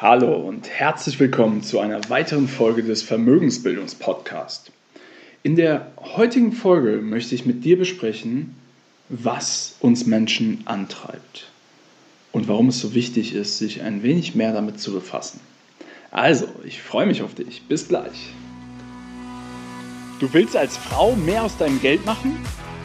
Hallo und herzlich willkommen zu einer weiteren Folge des Vermögensbildungspodcasts. In der heutigen Folge möchte ich mit dir besprechen, was uns Menschen antreibt und warum es so wichtig ist, sich ein wenig mehr damit zu befassen. Also, ich freue mich auf dich. Bis gleich. Du willst als Frau mehr aus deinem Geld machen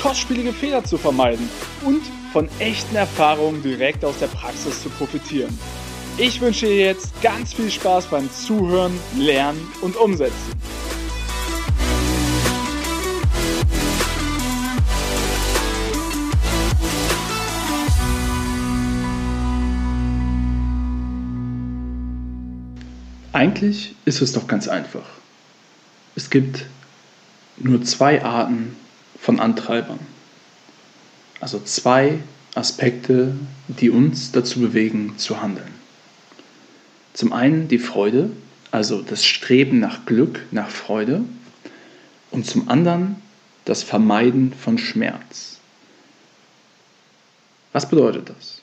kostspielige Fehler zu vermeiden und von echten Erfahrungen direkt aus der Praxis zu profitieren. Ich wünsche dir jetzt ganz viel Spaß beim Zuhören, Lernen und Umsetzen. Eigentlich ist es doch ganz einfach. Es gibt nur zwei Arten von Antreibern. Also zwei Aspekte, die uns dazu bewegen zu handeln. Zum einen die Freude, also das Streben nach Glück, nach Freude. Und zum anderen das Vermeiden von Schmerz. Was bedeutet das?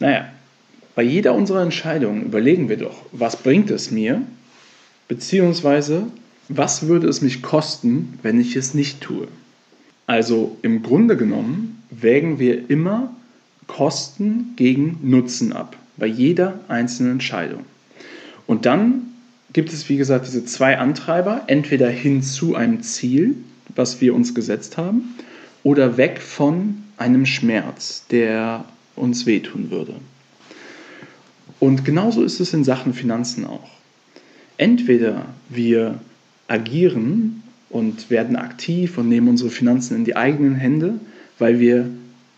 Naja, bei jeder unserer Entscheidungen überlegen wir doch, was bringt es mir, beziehungsweise was würde es mich kosten, wenn ich es nicht tue. Also im Grunde genommen wägen wir immer Kosten gegen Nutzen ab, bei jeder einzelnen Entscheidung. Und dann gibt es, wie gesagt, diese zwei Antreiber, entweder hin zu einem Ziel, was wir uns gesetzt haben, oder weg von einem Schmerz, der uns wehtun würde. Und genauso ist es in Sachen Finanzen auch. Entweder wir agieren und werden aktiv und nehmen unsere Finanzen in die eigenen Hände, weil wir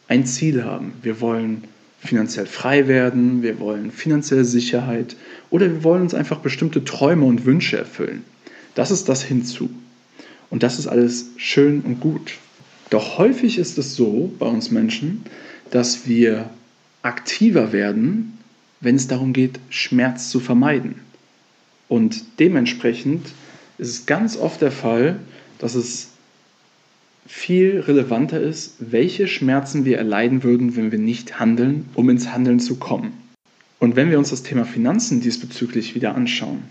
ein Ziel haben. Wir wollen finanziell frei werden, wir wollen finanzielle Sicherheit oder wir wollen uns einfach bestimmte Träume und Wünsche erfüllen. Das ist das hinzu. Und das ist alles schön und gut. Doch häufig ist es so bei uns Menschen, dass wir aktiver werden, wenn es darum geht, Schmerz zu vermeiden. Und dementsprechend ist es ganz oft der Fall, dass es viel relevanter ist, welche Schmerzen wir erleiden würden, wenn wir nicht handeln, um ins Handeln zu kommen. Und wenn wir uns das Thema Finanzen diesbezüglich wieder anschauen,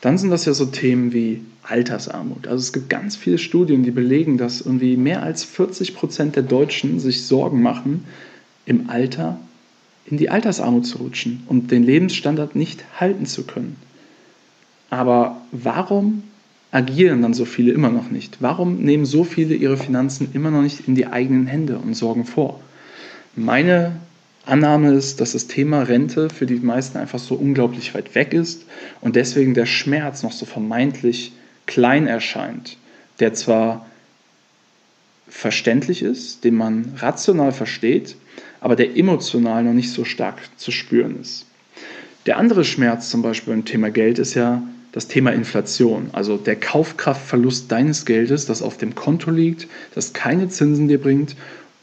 dann sind das ja so Themen wie Altersarmut. Also es gibt ganz viele Studien, die belegen, dass irgendwie mehr als 40 Prozent der Deutschen sich Sorgen machen, im Alter in die Altersarmut zu rutschen und den Lebensstandard nicht halten zu können. Aber warum agieren dann so viele immer noch nicht? Warum nehmen so viele ihre Finanzen immer noch nicht in die eigenen Hände und sorgen vor? Meine Annahme ist, dass das Thema Rente für die meisten einfach so unglaublich weit weg ist und deswegen der Schmerz noch so vermeintlich klein erscheint, der zwar verständlich ist, den man rational versteht, aber der emotional noch nicht so stark zu spüren ist. Der andere Schmerz zum Beispiel beim Thema Geld ist ja das Thema Inflation, also der Kaufkraftverlust deines Geldes, das auf dem Konto liegt, das keine Zinsen dir bringt,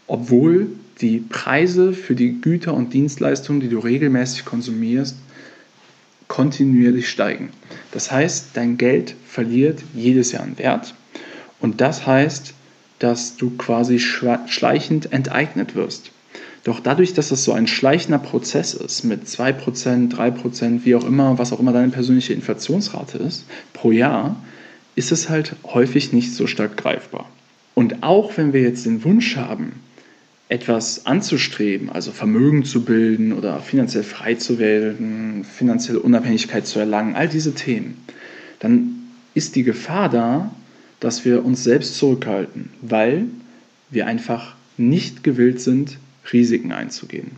obwohl die Preise für die Güter und Dienstleistungen, die du regelmäßig konsumierst, kontinuierlich steigen. Das heißt, dein Geld verliert jedes Jahr an Wert und das heißt, dass du quasi schleichend enteignet wirst. Doch dadurch, dass es so ein schleichender Prozess ist, mit 2%, 3%, wie auch immer, was auch immer deine persönliche Inflationsrate ist, pro Jahr, ist es halt häufig nicht so stark greifbar. Und auch wenn wir jetzt den Wunsch haben, etwas anzustreben, also Vermögen zu bilden oder finanziell frei zu werden, finanzielle Unabhängigkeit zu erlangen, all diese Themen, dann ist die Gefahr da, dass wir uns selbst zurückhalten, weil wir einfach nicht gewillt sind, Risiken einzugehen.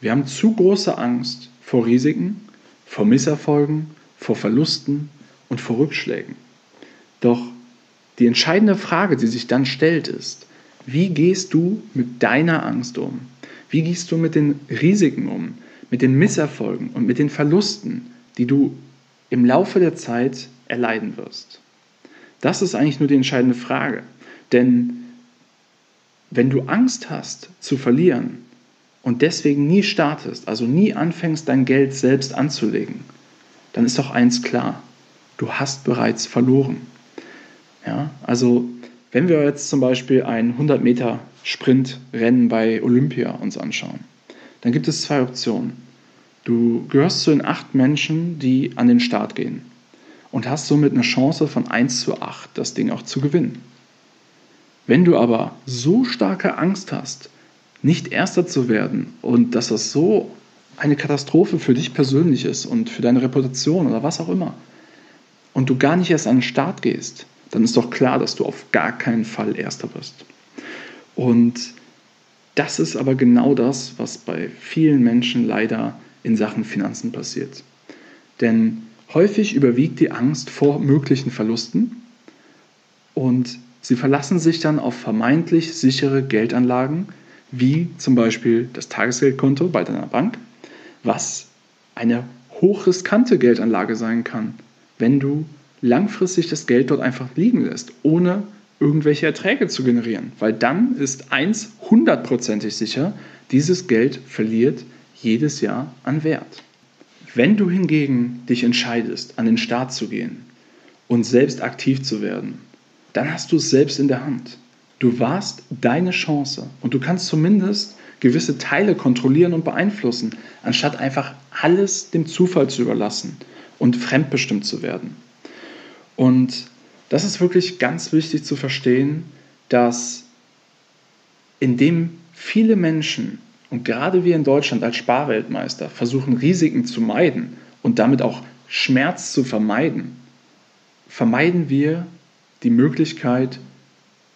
Wir haben zu große Angst vor Risiken, vor Misserfolgen, vor Verlusten und vor Rückschlägen. Doch die entscheidende Frage, die sich dann stellt, ist, wie gehst du mit deiner Angst um? Wie gehst du mit den Risiken um, mit den Misserfolgen und mit den Verlusten, die du im Laufe der Zeit erleiden wirst? Das ist eigentlich nur die entscheidende Frage. Denn wenn du Angst hast zu verlieren und deswegen nie startest, also nie anfängst, dein Geld selbst anzulegen, dann ist doch eins klar, du hast bereits verloren. Ja, also wenn wir jetzt zum Beispiel ein 100 Meter Sprintrennen bei Olympia uns anschauen, dann gibt es zwei Optionen. Du gehörst zu den acht Menschen, die an den Start gehen und hast somit eine Chance von 1 zu 8, das Ding auch zu gewinnen. Wenn du aber so starke Angst hast, nicht Erster zu werden und dass das so eine Katastrophe für dich persönlich ist und für deine Reputation oder was auch immer, und du gar nicht erst an den Start gehst, dann ist doch klar, dass du auf gar keinen Fall Erster wirst. Und das ist aber genau das, was bei vielen Menschen leider in Sachen Finanzen passiert. Denn häufig überwiegt die Angst vor möglichen Verlusten und Sie verlassen sich dann auf vermeintlich sichere Geldanlagen, wie zum Beispiel das Tagesgeldkonto bei deiner Bank, was eine hochriskante Geldanlage sein kann, wenn du langfristig das Geld dort einfach liegen lässt, ohne irgendwelche Erträge zu generieren. Weil dann ist eins hundertprozentig sicher, dieses Geld verliert jedes Jahr an Wert. Wenn du hingegen dich entscheidest, an den Start zu gehen und selbst aktiv zu werden, dann hast du es selbst in der Hand. Du warst deine Chance und du kannst zumindest gewisse Teile kontrollieren und beeinflussen, anstatt einfach alles dem Zufall zu überlassen und fremdbestimmt zu werden. Und das ist wirklich ganz wichtig zu verstehen, dass indem viele Menschen und gerade wir in Deutschland als Sparweltmeister versuchen, Risiken zu meiden und damit auch Schmerz zu vermeiden, vermeiden wir die Möglichkeit,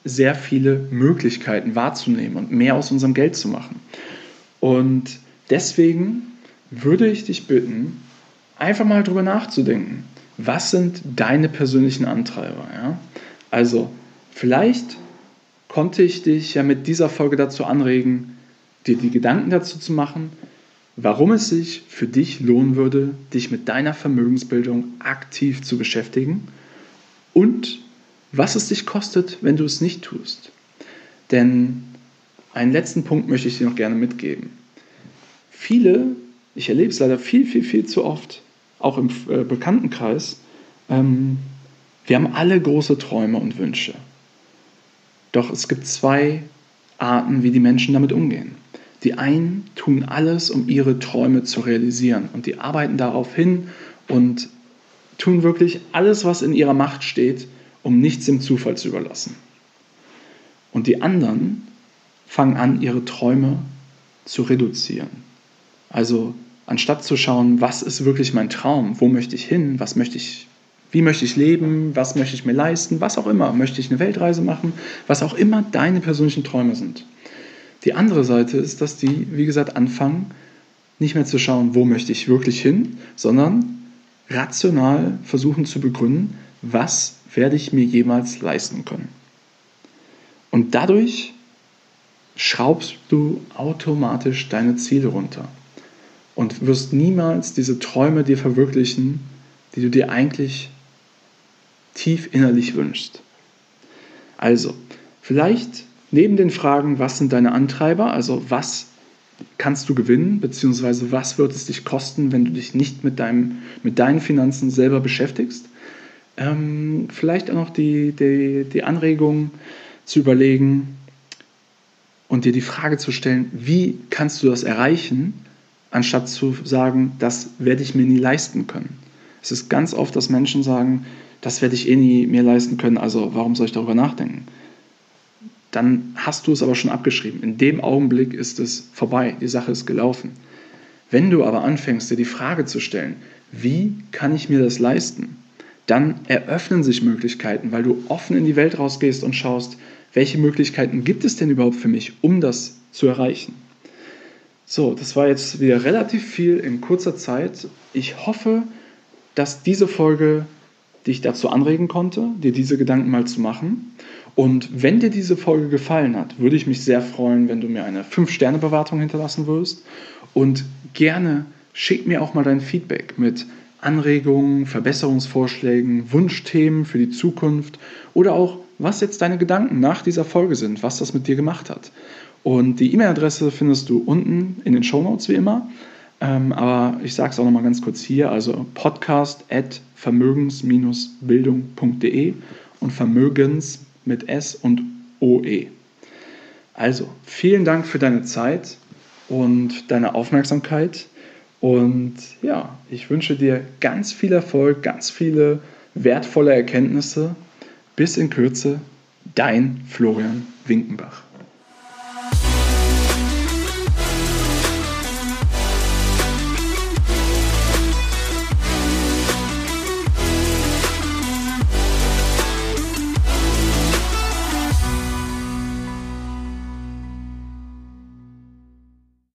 sehr viele Möglichkeiten wahrzunehmen und mehr aus unserem Geld zu machen. Und deswegen würde ich dich bitten, einfach mal drüber nachzudenken. Was sind deine persönlichen Antreiber? Ja? Also, vielleicht konnte ich dich ja mit dieser Folge dazu anregen, dir die Gedanken dazu zu machen, warum es sich für dich lohnen würde, dich mit deiner Vermögensbildung aktiv zu beschäftigen und was es dich kostet, wenn du es nicht tust. Denn einen letzten Punkt möchte ich dir noch gerne mitgeben. Viele, ich erlebe es leider viel, viel, viel zu oft, auch im äh, Bekanntenkreis, ähm, wir haben alle große Träume und Wünsche. Doch es gibt zwei Arten, wie die Menschen damit umgehen. Die einen tun alles, um ihre Träume zu realisieren und die arbeiten darauf hin und tun wirklich alles, was in ihrer Macht steht, um nichts dem Zufall zu überlassen. Und die anderen fangen an, ihre Träume zu reduzieren. Also anstatt zu schauen, was ist wirklich mein Traum, wo möchte ich hin, was möchte ich, wie möchte ich leben, was möchte ich mir leisten, was auch immer, möchte ich eine Weltreise machen, was auch immer deine persönlichen Träume sind. Die andere Seite ist, dass die, wie gesagt, anfangen, nicht mehr zu schauen, wo möchte ich wirklich hin, sondern rational versuchen zu begründen, was werde ich mir jemals leisten können. Und dadurch schraubst du automatisch deine Ziele runter und wirst niemals diese Träume dir verwirklichen, die du dir eigentlich tief innerlich wünschst. Also, vielleicht neben den Fragen, was sind deine Antreiber, also was kannst du gewinnen, beziehungsweise was wird es dich kosten, wenn du dich nicht mit, deinem, mit deinen Finanzen selber beschäftigst, ähm, vielleicht auch noch die, die, die Anregung zu überlegen und dir die Frage zu stellen, wie kannst du das erreichen, anstatt zu sagen, das werde ich mir nie leisten können. Es ist ganz oft, dass Menschen sagen, das werde ich eh nie mir leisten können, also warum soll ich darüber nachdenken? Dann hast du es aber schon abgeschrieben. In dem Augenblick ist es vorbei, die Sache ist gelaufen. Wenn du aber anfängst, dir die Frage zu stellen, wie kann ich mir das leisten? Dann eröffnen sich Möglichkeiten, weil du offen in die Welt rausgehst und schaust, welche Möglichkeiten gibt es denn überhaupt für mich, um das zu erreichen. So, das war jetzt wieder relativ viel in kurzer Zeit. Ich hoffe, dass diese Folge dich dazu anregen konnte, dir diese Gedanken mal zu machen. Und wenn dir diese Folge gefallen hat, würde ich mich sehr freuen, wenn du mir eine 5-Sterne-Bewertung hinterlassen würdest. Und gerne schick mir auch mal dein Feedback mit Anregungen, Verbesserungsvorschlägen, Wunschthemen für die Zukunft oder auch, was jetzt deine Gedanken nach dieser Folge sind, was das mit dir gemacht hat. Und die E-Mail-Adresse findest du unten in den Show Notes wie immer. Ähm, aber ich sage es auch nochmal ganz kurz hier, also podcast at vermögens-bildung.de und Vermögens mit S und OE. Also, vielen Dank für deine Zeit und deine Aufmerksamkeit. Und ja, ich wünsche dir ganz viel Erfolg, ganz viele wertvolle Erkenntnisse. Bis in Kürze, dein Florian Winkenbach.